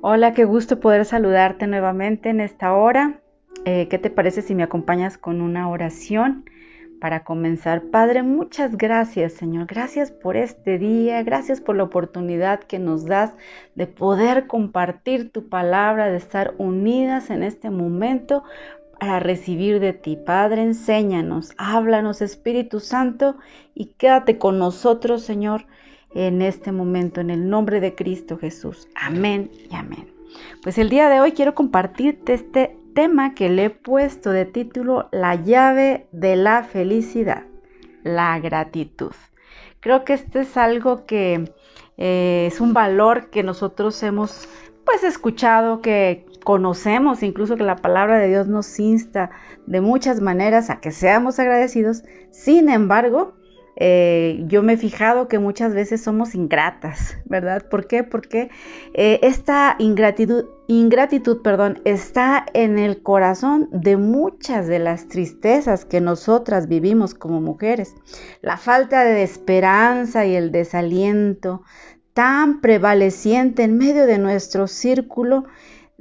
Hola, qué gusto poder saludarte nuevamente en esta hora. Eh, ¿Qué te parece si me acompañas con una oración para comenzar? Padre, muchas gracias, Señor. Gracias por este día. Gracias por la oportunidad que nos das de poder compartir tu palabra, de estar unidas en este momento para recibir de ti. Padre, enséñanos, háblanos, Espíritu Santo, y quédate con nosotros, Señor en este momento, en el nombre de Cristo Jesús. Amén y amén. Pues el día de hoy quiero compartirte este tema que le he puesto de título La llave de la felicidad, la gratitud. Creo que este es algo que eh, es un valor que nosotros hemos pues escuchado, que conocemos, incluso que la palabra de Dios nos insta de muchas maneras a que seamos agradecidos. Sin embargo, eh, yo me he fijado que muchas veces somos ingratas, ¿verdad? ¿Por qué? Porque eh, esta ingratitud, ingratitud, perdón, está en el corazón de muchas de las tristezas que nosotras vivimos como mujeres. La falta de esperanza y el desaliento tan prevaleciente en medio de nuestro círculo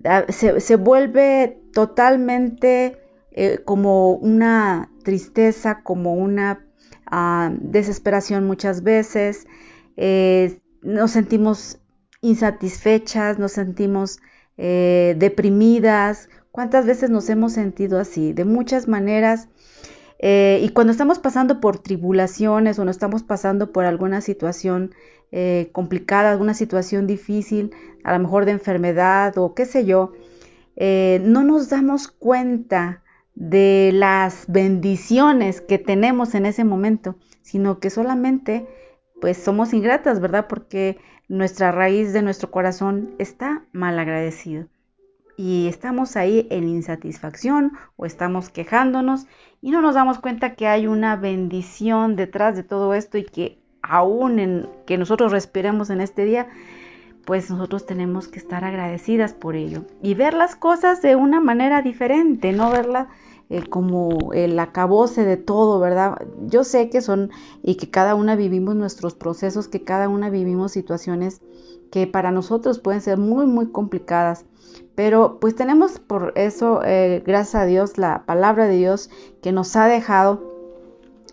ah, se, vuelve totalmente eh, como una tristeza, como una desesperación muchas veces, eh, nos sentimos insatisfechas, nos sentimos eh, deprimidas. ¿Cuántas veces nos hemos sentido así? De muchas maneras. Eh, y cuando estamos pasando por tribulaciones o no estamos pasando por alguna situación complicada, alguna situación difícil, a lo mejor de enfermedad o qué sé yo, no nos damos cuenta de las bendiciones que tenemos en ese momento, sino que solamente pues somos ingratas, ¿verdad? Porque nuestra raíz de nuestro corazón está mal agradecido. Y estamos ahí en insatisfacción o estamos quejándonos y no nos damos cuenta que hay una bendición detrás de todo esto y que aún en que nosotros respiremos en este día, pues nosotros tenemos que estar agradecidas por ello y ver las cosas de una manera diferente, no verlas eh, como el acabose de todo, ¿verdad? Yo sé que son y que cada una vivimos nuestros procesos, que cada una vivimos situaciones que para nosotros pueden ser muy, muy complicadas. Pero pues tenemos por eso, eh, gracias a Dios, la palabra de Dios que nos ha dejado,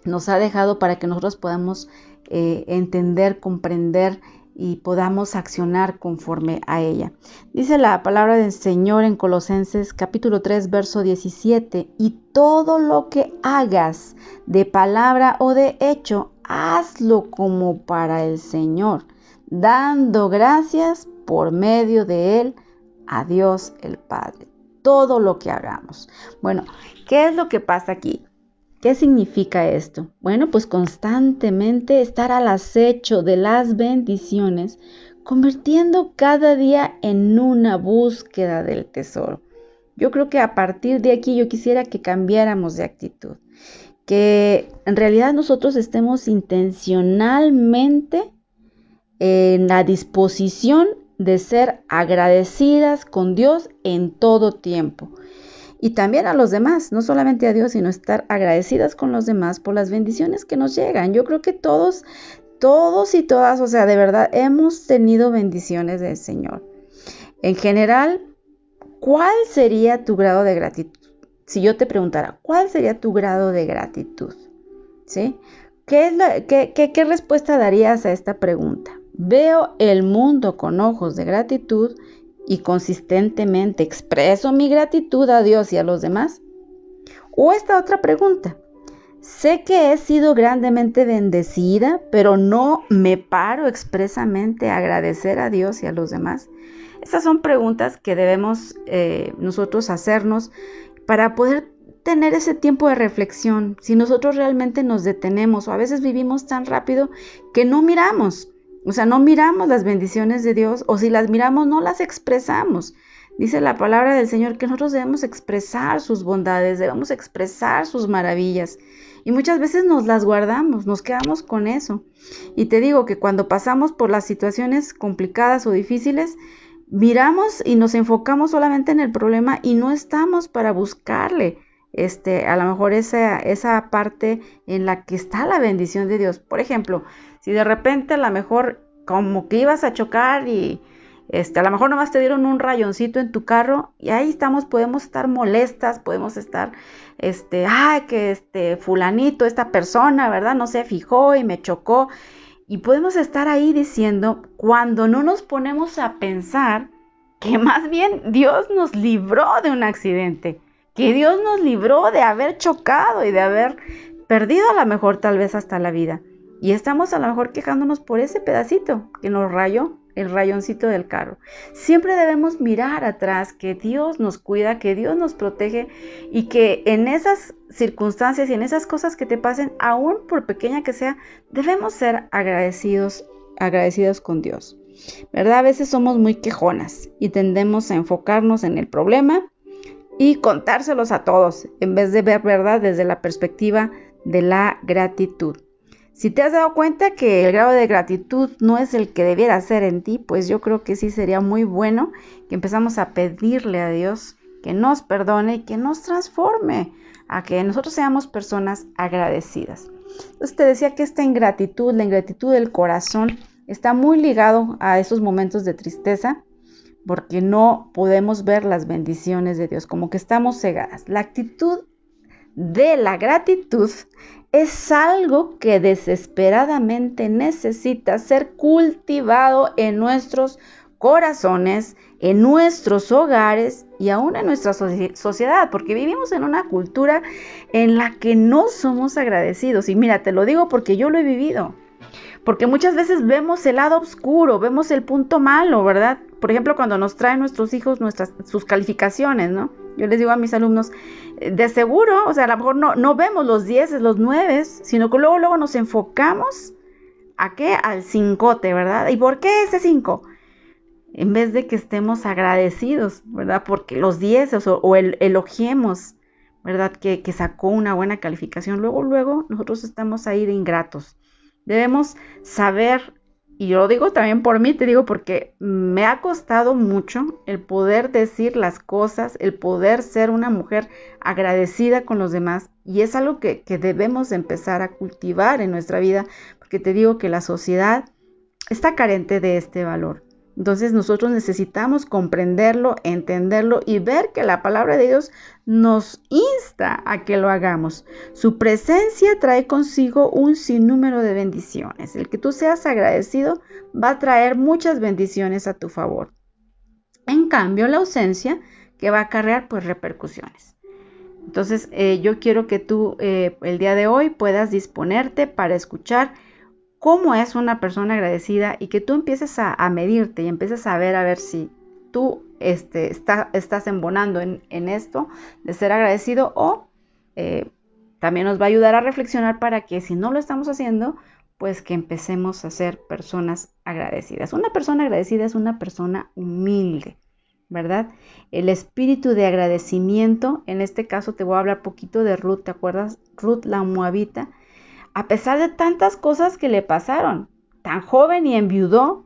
nos ha dejado para que nosotros podamos eh, entender, comprender y podamos accionar conforme a ella. Dice la palabra del Señor en Colosenses capítulo 3 verso 17, y todo lo que hagas de palabra o de hecho, hazlo como para el Señor, dando gracias por medio de Él a Dios el Padre. Todo lo que hagamos. Bueno, ¿qué es lo que pasa aquí? ¿Qué significa esto? Bueno, pues constantemente estar al acecho de las bendiciones, convirtiendo cada día en una búsqueda del tesoro. Yo creo que a partir de aquí yo quisiera que cambiáramos de actitud, que en realidad nosotros estemos intencionalmente en la disposición de ser agradecidas con Dios en todo tiempo y también a los demás, no solamente a Dios, sino estar agradecidas con los demás por las bendiciones que nos llegan. Yo creo que todos, todos y todas, o sea, de verdad, hemos tenido bendiciones del Señor. En general, ¿cuál sería tu grado de gratitud? Si yo te preguntara, ¿cuál sería tu grado de gratitud? ¿Sí? ¿Qué, es qué, qué respuesta darías a esta pregunta? Veo el mundo con ojos de gratitud y consistentemente expreso mi gratitud a Dios y a los demás? O esta otra pregunta, sé que he sido grandemente bendecida, pero no me paro expresamente a agradecer a Dios y a los demás. Estas son preguntas que debemos eh, nosotros hacernos para poder tener ese tiempo de reflexión. Si nosotros realmente nos detenemos o a veces vivimos tan rápido que no miramos o sea, no miramos las bendiciones de Dios o si las miramos no las expresamos. Dice la palabra del Señor que nosotros debemos expresar sus bondades, debemos expresar sus maravillas. Y muchas veces nos las guardamos, nos quedamos con eso. Y te digo que cuando pasamos por las situaciones complicadas o difíciles, miramos y nos enfocamos solamente en el problema y no estamos para buscarle este, a lo mejor esa, esa parte en la que está la bendición de Dios. Por ejemplo, si de repente a lo mejor como que ibas a chocar y, Este, a lo mejor nomás te dieron un rayoncito en tu carro y ahí estamos, podemos estar molestas, podemos estar, este, ay, que este fulanito, esta persona, ¿verdad? No se fijó y me chocó. Y podemos estar ahí diciendo, cuando no nos ponemos a pensar que más bien Dios nos libró de un accidente, que Dios nos libró de haber chocado y de haber perdido a lo mejor tal vez hasta la vida. Y estamos a lo mejor quejándonos por ese pedacito que nos rayó el rayoncito del carro. Siempre debemos mirar atrás que Dios nos cuida, que Dios nos protege y que en esas circunstancias y en esas cosas que te pasen, aún por pequeña que sea, debemos ser agradecidos, agradecidos con Dios. ¿Verdad? A veces somos muy quejonas y tendemos a enfocarnos en el problema y contárselos a todos en vez de ver verdad desde la perspectiva de la gratitud. Si te has dado cuenta que el grado de gratitud no es el que debiera ser en ti, pues yo creo que sí sería muy bueno que empezamos a pedirle a Dios que nos perdone y que nos transforme, a que nosotros seamos personas agradecidas. Entonces te decía que esta ingratitud, la ingratitud del corazón, está muy ligado a esos momentos de tristeza, porque no podemos ver las bendiciones de Dios, como que estamos cegadas. La actitud de la gratitud es algo que desesperadamente necesita ser cultivado en nuestros corazones, en nuestros hogares y aún en nuestra sociedad, porque vivimos en una cultura en la que no somos agradecidos. Y mira, te lo digo porque yo lo he vivido. Porque muchas veces vemos el lado oscuro, vemos el punto malo, ¿verdad? Por ejemplo, cuando nos traen nuestros hijos nuestras, sus calificaciones, ¿no? Yo les digo a mis alumnos, eh, de seguro, o sea, a lo mejor no, no vemos los 10, los 9, sino que luego, luego nos enfocamos a qué? Al cincote, ¿verdad? ¿Y por qué ese 5? En vez de que estemos agradecidos, ¿verdad? Porque los 10 o, el, elogiemos, ¿verdad? Que, que sacó una buena calificación. Luego, luego nosotros estamos ahí de ingratos. Debemos saber y yo lo digo también por mí, te digo porque me ha costado mucho el poder decir las cosas, el poder ser una mujer agradecida con los demás. Y es algo que, que debemos empezar a cultivar en nuestra vida, porque te digo que la sociedad está carente de este valor. Entonces nosotros necesitamos comprenderlo, entenderlo y ver que la palabra de Dios nos insta a que lo hagamos. Su presencia trae consigo un sinnúmero de bendiciones. El que tú seas agradecido va a traer muchas bendiciones a tu favor. En cambio, la ausencia que va a acarrear pues repercusiones. Entonces, eh, yo quiero que tú eh, el día de hoy puedas disponerte para escuchar cómo es una persona agradecida y que tú empieces a, medirte y empieces a ver a ver si tú este, estás embonando en, esto de ser agradecido o eh, también nos va a ayudar a reflexionar para que si no lo estamos haciendo, pues que empecemos a ser personas agradecidas. Una persona agradecida es una persona humilde, ¿verdad? El espíritu de agradecimiento, en este caso te voy a hablar poquito de Ruth, ¿te acuerdas? Ruth la Moabita, a pesar de tantas cosas que le pasaron, tan joven y enviudó,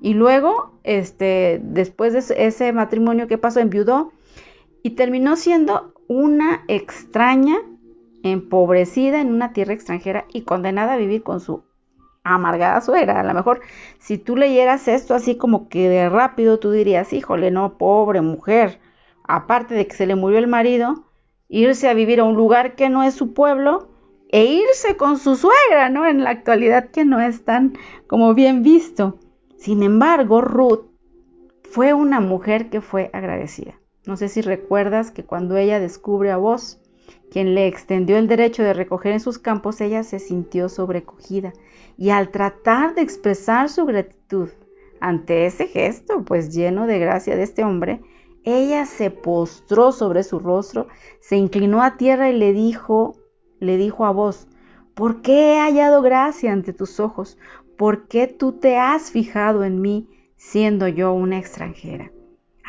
y luego, este, después de ese matrimonio que pasó, enviudó y terminó siendo una extraña, empobrecida en una tierra extranjera y condenada a vivir con su amargada suegra. A lo mejor si tú leyeras esto así como que de rápido, tú dirías, híjole, no, pobre mujer, aparte de que se le murió el marido, irse a vivir a un lugar que no es su pueblo, e irse con su suegra, ¿no? En la actualidad que no es tan como bien visto. Sin embargo, Ruth fue una mujer que fue agradecida. No sé si recuerdas que cuando ella descubre a vos, quien le extendió el derecho de recoger en sus campos, ella se sintió sobrecogida y al tratar de expresar su gratitud ante ese gesto, pues lleno de gracia de este hombre, ella se postró sobre su rostro, se inclinó a tierra y le dijo le dijo a vos, ¿por qué he hallado gracia ante tus ojos? ¿Por qué tú te has fijado en mí siendo yo una extranjera?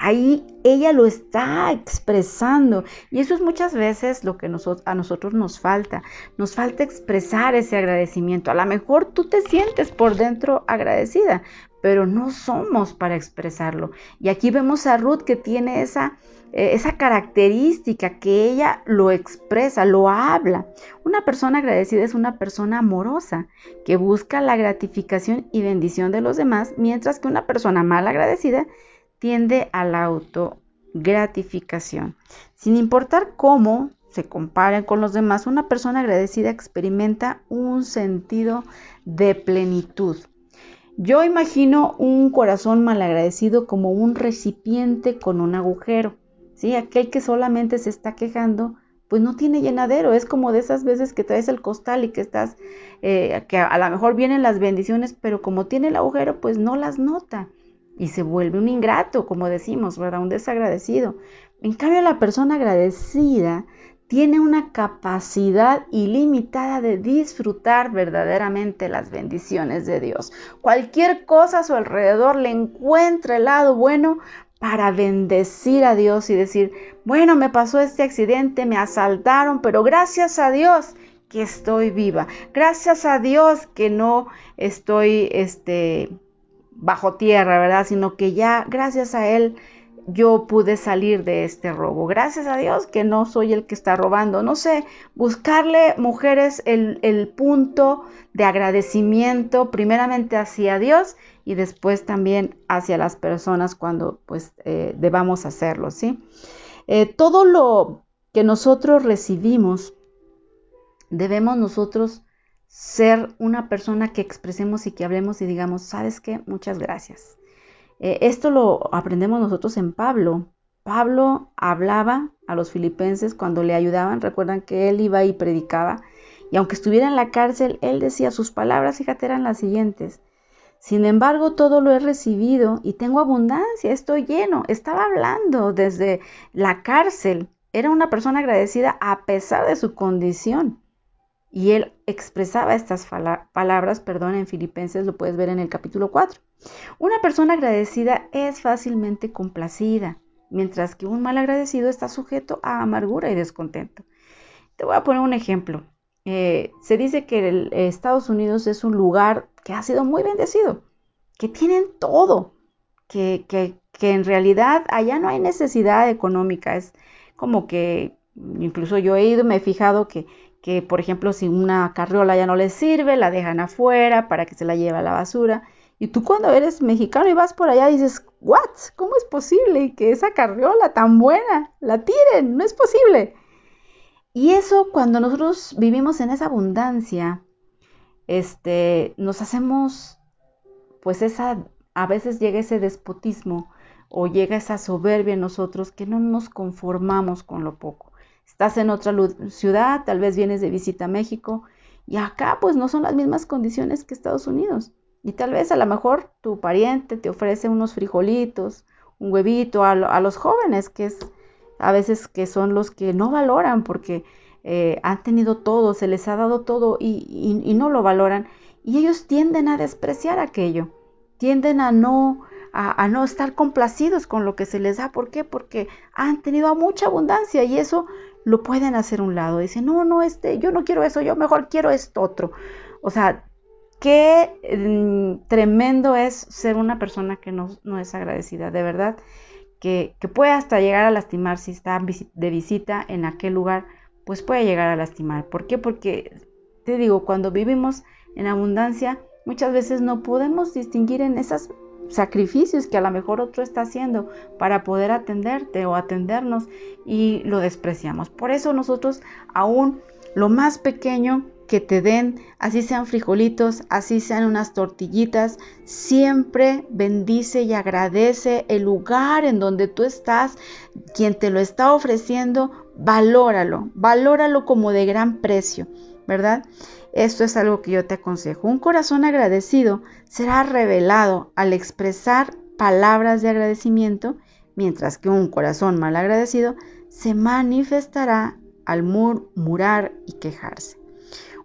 Ahí ella lo está expresando y eso es muchas veces lo que a nosotros nos falta. Nos falta expresar ese agradecimiento. A lo mejor tú te sientes por dentro agradecida, pero no somos para expresarlo. Y aquí vemos a Ruth que tiene esa, esa característica, que ella lo expresa, lo habla. Una persona agradecida es una persona amorosa, que busca la gratificación y bendición de los demás, mientras que una persona mal agradecida tiende a la autogratificación. Sin importar cómo se comparen con los demás, una persona agradecida experimenta un sentido de plenitud. Yo imagino un corazón malagradecido como un recipiente con un agujero. ¿Sí? Aquel que solamente se está quejando, pues no tiene llenadero. Es como de esas veces que traes el costal y que estás, eh, que a lo mejor vienen las bendiciones, pero como tiene el agujero, pues no las nota. Y se vuelve un ingrato, como decimos, ¿verdad? Un desagradecido. En cambio, la persona agradecida tiene una capacidad ilimitada de disfrutar verdaderamente las bendiciones de Dios. Cualquier cosa a su alrededor le encuentra el lado bueno para bendecir a Dios y decir, bueno, me pasó este accidente, me asaltaron, pero gracias a Dios que estoy viva. Gracias a Dios que no estoy este bajo tierra, ¿verdad? Sino que ya gracias a él yo pude salir de este robo. Gracias a Dios que no soy el que está robando. No sé, buscarle, mujeres, el, punto de agradecimiento primeramente hacia Dios y después también hacia las personas cuando pues eh, debamos hacerlo, ¿sí? Eh, todo lo que nosotros recibimos, debemos nosotros ser una persona que expresemos y que hablemos y digamos, ¿sabes qué? Muchas gracias. Eh, esto lo aprendemos nosotros en Pablo. Pablo hablaba a los filipenses cuando le ayudaban. Recuerdan que él iba y predicaba. Y aunque estuviera en la cárcel, él decía sus palabras, fíjate, eran las siguientes. Sin embargo, todo lo he recibido y tengo abundancia, estoy lleno. Estaba hablando desde la cárcel. Era una persona agradecida a pesar de su condición. Y él expresaba estas palabras, perdón, en Filipenses, lo puedes ver en el capítulo 4. Una persona agradecida es fácilmente complacida, mientras que un mal agradecido está sujeto a amargura y descontento. Te voy a poner un ejemplo. Eh, se dice que Estados Unidos es un lugar que ha sido muy bendecido, que tienen todo, que, que, que en realidad allá no hay necesidad económica. Es como que incluso yo he ido me he fijado que, que, por ejemplo, si una carriola ya no les sirve, la dejan afuera para que se la lleve a la basura. Y tú cuando eres mexicano y vas por allá dices, ¿what? ¿Cómo es posible que esa carriola tan buena la tiren? No es posible. Y eso cuando nosotros vivimos en esa abundancia, este, nos hacemos, pues esa, a veces llega ese despotismo o llega esa soberbia en nosotros que no nos conformamos con lo poco. Estás en otra ciudad, tal vez vienes de visita a México y acá pues no son las mismas condiciones que Estados Unidos. Y tal vez a lo mejor tu pariente te ofrece unos frijolitos, un huevito a, los jóvenes, que es a veces que son los que no valoran porque eh, han tenido todo, se les ha dado todo y, no lo valoran. Y ellos tienden a despreciar aquello, tienden a no, a, a, no estar complacidos con lo que se les da. ¿Por qué? Porque han tenido mucha abundancia y eso lo pueden hacer un lado. Dicen, no, no, este, yo no quiero eso, yo mejor quiero esto otro. O sea, qué mm, tremendo es ser una persona que no, es agradecida, de verdad, que, que, puede hasta llegar a lastimar si está de visita en aquel lugar, pues puede llegar a lastimar. ¿Por qué? Porque, te digo, cuando vivimos en abundancia, muchas veces no podemos distinguir en esas sacrificios que a lo mejor otro está haciendo para poder atenderte o atendernos y lo despreciamos. Por eso nosotros aún lo más pequeño que te den, así sean frijolitos, así sean unas tortillitas, siempre bendice y agradece el lugar en donde tú estás, quien te lo está ofreciendo, valóralo, valóralo como de gran precio, ¿verdad? Esto es algo que yo te aconsejo. Un corazón agradecido será revelado al expresar palabras de agradecimiento, mientras que un corazón mal agradecido se manifestará al murmurar y quejarse.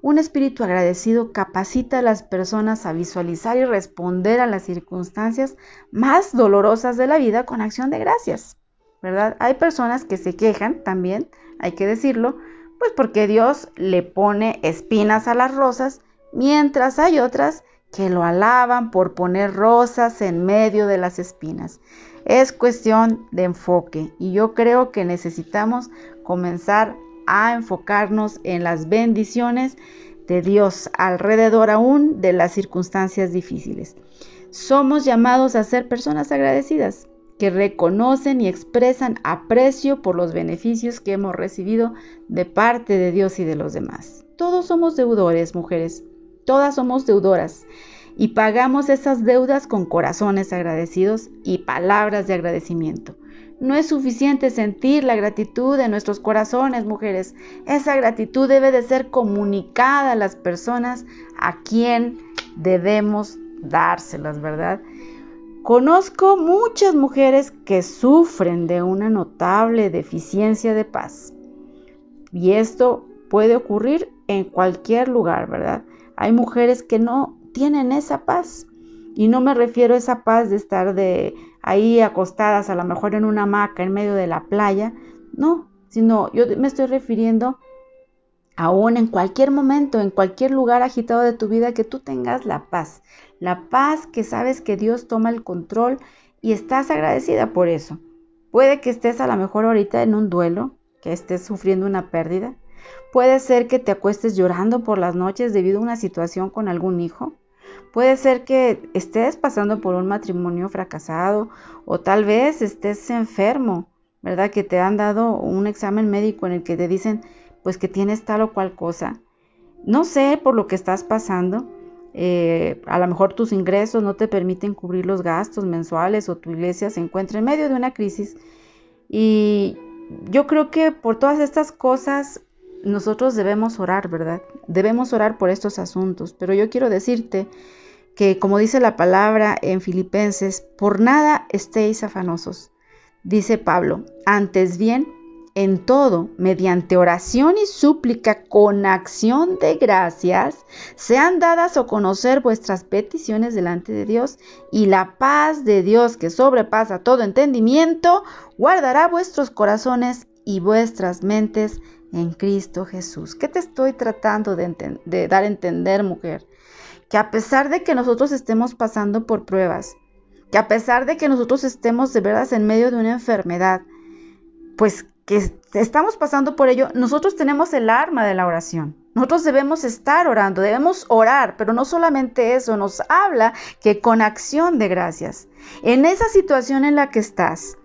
Un espíritu agradecido capacita a las personas a visualizar y responder a las circunstancias más dolorosas de la vida con acción de gracias. ¿Verdad? Hay personas que se quejan también, hay que decirlo, pues porque Dios le pone espinas a las rosas, mientras hay otras que lo alaban por poner rosas en medio de las espinas. Es cuestión de enfoque y yo creo que necesitamos comenzar a enfocarnos en las bendiciones de Dios alrededor aún de las circunstancias difíciles. Somos llamados a ser personas agradecidas que reconocen y expresan aprecio por los beneficios que hemos recibido de parte de Dios y de los demás. Todos somos deudores, mujeres, todas somos deudoras y pagamos esas deudas con corazones agradecidos y palabras de agradecimiento. No es suficiente sentir la gratitud de nuestros corazones, mujeres. Esa gratitud debe de ser comunicada a las personas a quien debemos dárselas, ¿verdad? Conozco muchas mujeres que sufren de una notable deficiencia de paz. Y esto puede ocurrir en cualquier lugar, ¿verdad? Hay mujeres que no tienen esa paz. Y no me refiero a esa paz de estar de ahí acostadas, a lo mejor en una hamaca en medio de la playa. No, sino yo me estoy refiriendo aún en cualquier momento, en cualquier lugar agitado de tu vida, que tú tengas la paz. La paz que sabes que Dios toma el control y estás agradecida por eso. Puede que estés a lo mejor ahorita en un duelo, que estés sufriendo una pérdida. Puede ser que te acuestes llorando por las noches debido a una situación con algún hijo. Puede ser que estés pasando por un matrimonio fracasado o tal vez estés enfermo, ¿verdad? Que te han dado un examen médico en el que te dicen pues que tienes tal o cual cosa. No sé por lo que estás pasando. Eh, a lo mejor tus ingresos no te permiten cubrir los gastos mensuales o tu iglesia se encuentra en medio de una crisis. Y yo creo que por todas estas cosas nosotros debemos orar, ¿verdad? Debemos orar por estos asuntos. Pero yo quiero decirte que, como dice la palabra en Filipenses, por nada estéis afanosos. Dice Pablo, antes bien, en todo, mediante oración y súplica con acción de gracias, sean dadas o conocer vuestras peticiones delante de Dios, y la paz de Dios que sobrepasa todo entendimiento, guardará vuestros corazones y vuestras mentes en Cristo Jesús. ¿Qué te estoy tratando de, de dar a entender, mujer? Que a pesar de que nosotros estemos pasando por pruebas, que a pesar de que nosotros estemos de veras en medio de una enfermedad, pues que estamos pasando por ello, nosotros tenemos el arma de la oración. Nosotros debemos estar orando, debemos orar, pero no solamente eso, nos habla que con acción de gracias. En esa situación en la que estás,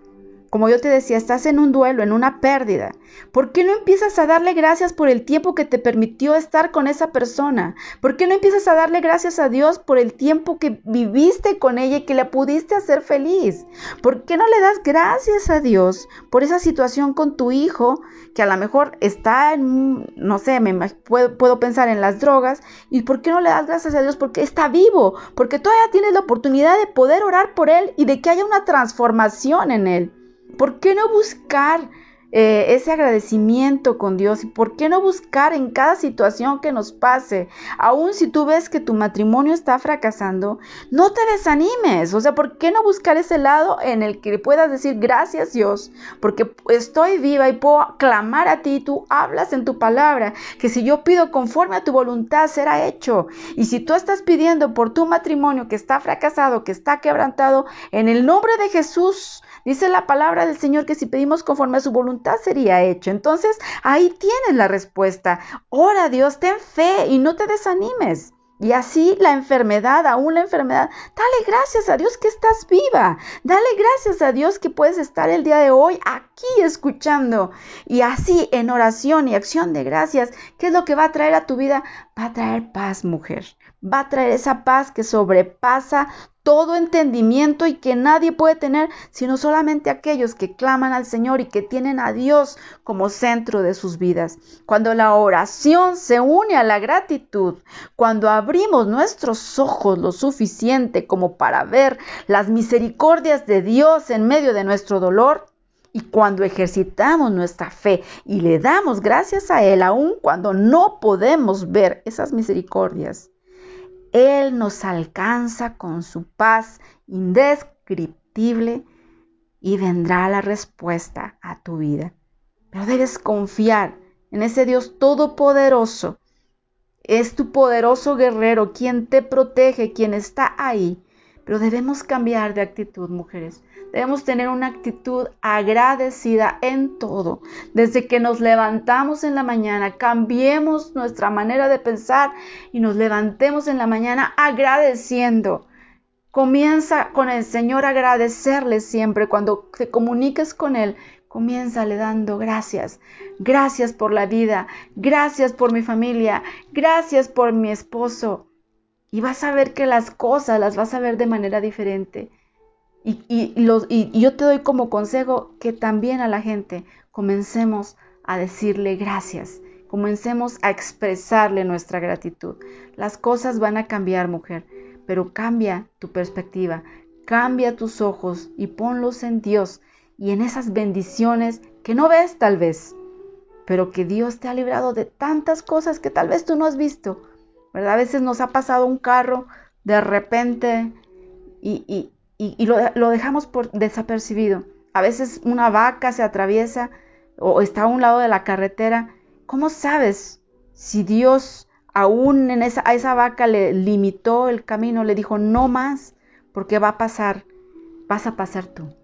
como yo te decía, estás en un duelo, en una pérdida. ¿Por qué no empiezas a darle gracias por el tiempo que te permitió estar con esa persona? ¿Por qué no empiezas a darle gracias a Dios por el tiempo que viviste con ella y que la pudiste hacer feliz? ¿Por qué no le das gracias a Dios por esa situación con tu hijo que a lo mejor está en, no sé, me puedo, puedo pensar en las drogas? ¿Y por qué no le das gracias a Dios porque está vivo? Porque todavía tienes la oportunidad de poder orar por él y de que haya una transformación en él. ¿Por qué no buscar eh, ese agradecimiento con Dios? ¿Y por qué no buscar en cada situación que nos pase? Aun si tú ves que tu matrimonio está fracasando, no te desanimes. O sea, ¿por qué no buscar ese lado en el que puedas decir gracias Dios? Porque estoy viva y puedo clamar a ti. Tú hablas en tu palabra que si yo pido conforme a tu voluntad será hecho. Y si tú estás pidiendo por tu matrimonio que está fracasado, que está quebrantado, en el nombre de Jesús, Dice la palabra del Señor que si pedimos conforme a su voluntad sería hecho. Entonces ahí tienes la respuesta. Ora Dios, ten fe y no te desanimes. Y así la enfermedad, aún la enfermedad, dale gracias a Dios que estás viva. Dale gracias a Dios que puedes estar el día de hoy aquí escuchando. Y así en oración y acción de gracias, ¿qué es lo que va a traer a tu vida? Va a traer paz, mujer. Va a traer esa paz que sobrepasa todo entendimiento y que nadie puede tener, sino solamente aquellos que claman al Señor y que tienen a Dios como centro de sus vidas. Cuando la oración se une a la gratitud, cuando abrimos nuestros ojos lo suficiente como para ver las misericordias de Dios en medio de nuestro dolor, y cuando ejercitamos nuestra fe y le damos gracias a Él, aun cuando no podemos ver esas misericordias, él nos alcanza con su paz indescriptible y vendrá la respuesta a tu vida. Pero debes confiar en ese Dios todopoderoso, es tu poderoso guerrero, quien te protege, quien está ahí. Pero debemos cambiar de actitud, mujeres. Debemos tener una actitud agradecida en todo. Desde que nos levantamos en la mañana, cambiemos nuestra manera de pensar y nos levantemos en la mañana agradeciendo. Comienza con el Señor agradecerle siempre. Cuando te comuniques con Él, comiénzale dando gracias. Gracias por la vida. Gracias por mi familia. Gracias por mi esposo. Y vas a ver que las cosas las vas a ver de manera diferente. Y, los, y, yo te doy como consejo que también a la gente comencemos a decirle gracias, comencemos a expresarle nuestra gratitud. Las cosas van a cambiar, mujer, pero cambia tu perspectiva, cambia tus ojos y ponlos en Dios y en esas bendiciones que no ves tal vez, pero que Dios te ha librado de tantas cosas que tal vez tú no has visto. ¿Verdad? A veces nos ha pasado un carro de repente y, y, lo, dejamos por desapercibido. A veces una vaca se atraviesa o está a un lado de la carretera. ¿Cómo sabes si Dios aún en esa, a esa vaca le limitó el camino, le dijo no más, porque va a pasar, vas a pasar tú?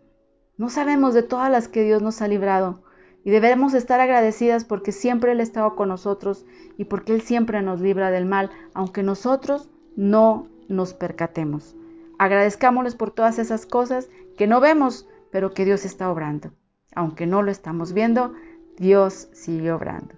No sabemos de todas las que Dios nos ha librado y debemos estar agradecidas porque siempre Él ha estado con nosotros y porque Él siempre nos libra del mal, aunque nosotros no nos percatemos. Agradezcámosles por todas esas cosas que no vemos, pero que Dios está obrando. Aunque no lo estamos viendo, Dios sigue obrando.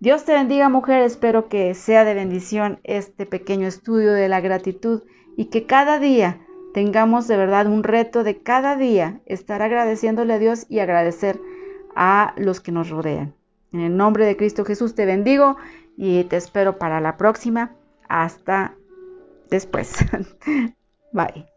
Dios te bendiga mujer, espero que sea de bendición este pequeño estudio de la gratitud y que cada día tengamos de verdad un reto de cada día estar agradeciéndole a Dios y agradecer a los que nos rodean. En el nombre de Cristo Jesús te bendigo y te espero para la próxima. Hasta después. Bye.